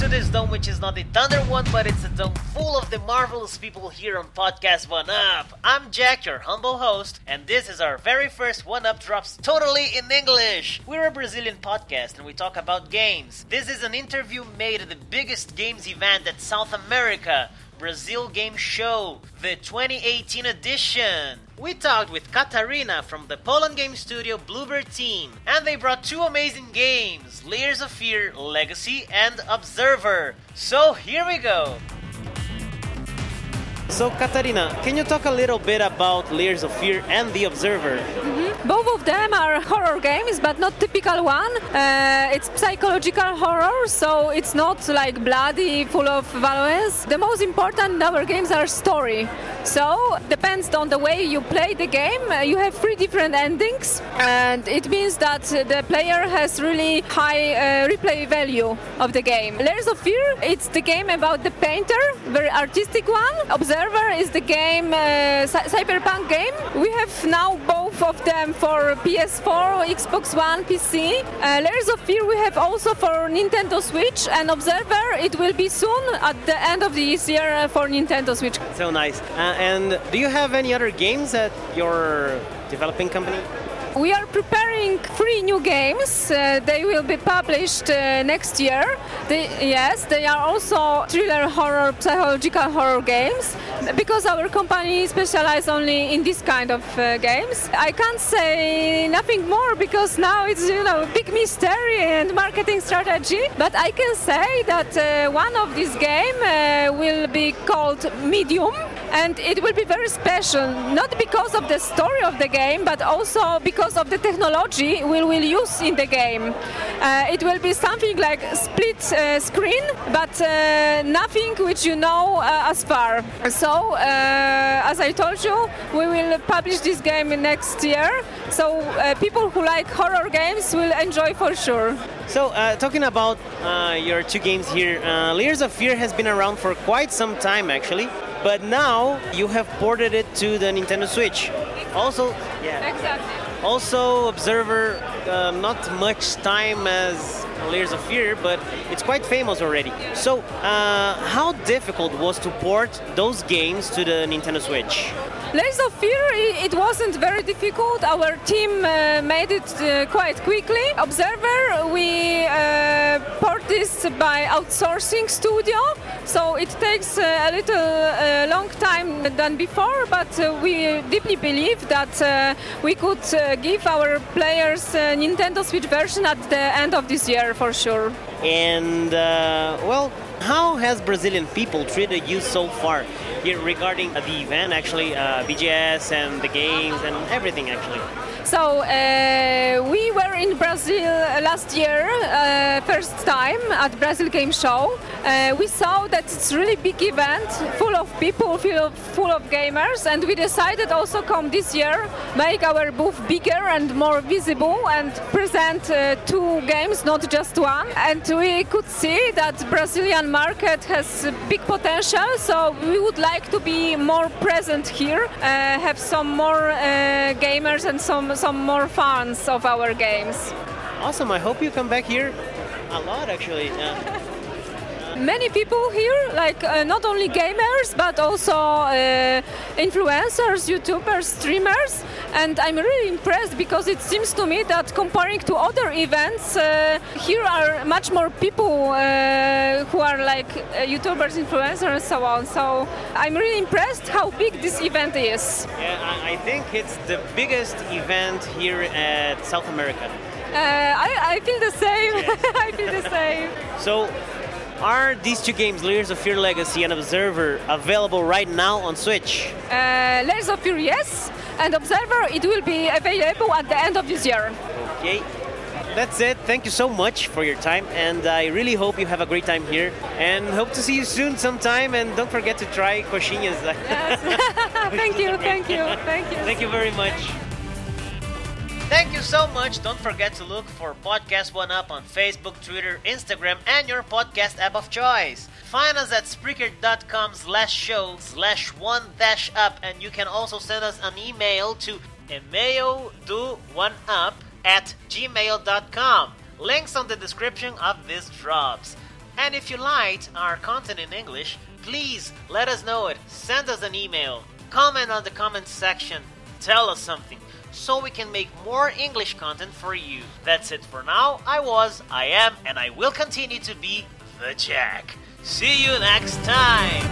to this dome, which is not the Thunder one, but it's a dome full of the marvelous people here on Podcast One Up. I'm Jack, your humble host, and this is our very first One Up drops totally in English. We're a Brazilian podcast and we talk about games. This is an interview made at the biggest games event at South America. Brazil Game Show, the 2018 edition. We talked with Katarina from the Poland Game Studio Bloober team, and they brought two amazing games Layers of Fear Legacy and Observer. So here we go. So, Katarina, can you talk a little bit about Layers of Fear and The Observer? Mm-hmm. Both of them are horror games, but not typical one. Uh, it's psychological horror, so it's not like bloody, full of violence. The most important our games are story. So, depends on the way you play the game. Uh, you have three different endings, and it means that the player has really high uh, replay value of the game. Layers of Fear, it's the game about the painter, very artistic one. Observer is the game, uh, cyberpunk game. We have now both of them for PS4, Xbox One, PC. Uh, Layers of Fear we have also for Nintendo Switch, and Observer it will be soon at the end of this year for Nintendo Switch. So nice. Uh, and do you have any other games at your developing company? We are preparing three new games. Uh, they will be published uh, next year. They, yes, they are also thriller horror, psychological horror games because our company specializes only in this kind of uh, games. I can't say nothing more because now it's you know big mystery and marketing strategy. But I can say that uh, one of these game uh, will be called Medium and it will be very special not because of the story of the game but also because of the technology we will use in the game. Uh, it will be something like split uh, screen but uh, nothing which you know uh, as far. So uh, as i told you we will publish this game next year. So uh, people who like horror games will enjoy for sure. So, talking about your two games here, Layers of Fear has been around for quite some time actually, but now you have ported it to the Nintendo Switch. Also, yeah. Exactly. Also, Observer, uh, not much time as Layers of Fear, but it's quite famous already. So, uh, how difficult was to port those games to the Nintendo Switch? Layers of Fear, it wasn't very difficult. Our team uh, made it uh, quite quickly. Observer, we uh, port this by outsourcing studio, so it takes uh, a little uh, long time than before, but uh, we deeply believe that we could give our players Nintendo Switch version at the end of this year for sure. And, well, how has Brazilian people treated you so far? regarding the event, actually, uh, BGS and the games and everything, actually. So uh, we were in Brazil last year, uh, first time at Brazil Game Show. Uh, we saw that it's really big event, full of people, full of, full of gamers, and we decided also come this year, make our booth bigger and more visible, and present two games, not just one. And we could see that Brazilian market has big potential, so we would like to be more present here, uh, have some more uh, gamers and some some more fans of our games. Awesome. I hope you come back here a lot, actually. Yeah. many people here, like uh, not only gamers but also uh, influencers, YouTubers, streamers, and I'm really impressed because it seems to me that comparing to other events, uh, here are much more people uh, who are like uh, YouTubers, influencers, and so on. So I'm really impressed how big this event is. Yeah, I think it's the biggest event here at South America. Uh, I, I, feel the same. Yeah. I feel the same. So, are these two games, Layers of Fear Legacy and Observer, available right now on Switch? Uh, Layers of Fear, yes, and Observer, it will be available at the end of this year. Okay. That's it. Thank you so much for your time, and I really hope you have a great time here. And hope to see you soon sometime. And don't forget to try coxinhas. Yes. thank you, thank you, thank you. Thank you very much. Thank you so much. Don't forget to look for Podcast One Up on Facebook, Twitter, Instagram, and your podcast app of choice. Find us at Spreaker.com slash show slash one dash up, and you can also send us an email to email do one up at gmail.com. Links on the description of these drops. And if you liked our content in English, please let us know it. Send us an email, comment on the comments section, tell us something so we can make more English content for you. That's it for now. I was, I am, and I will continue to be the Jack. See you next time!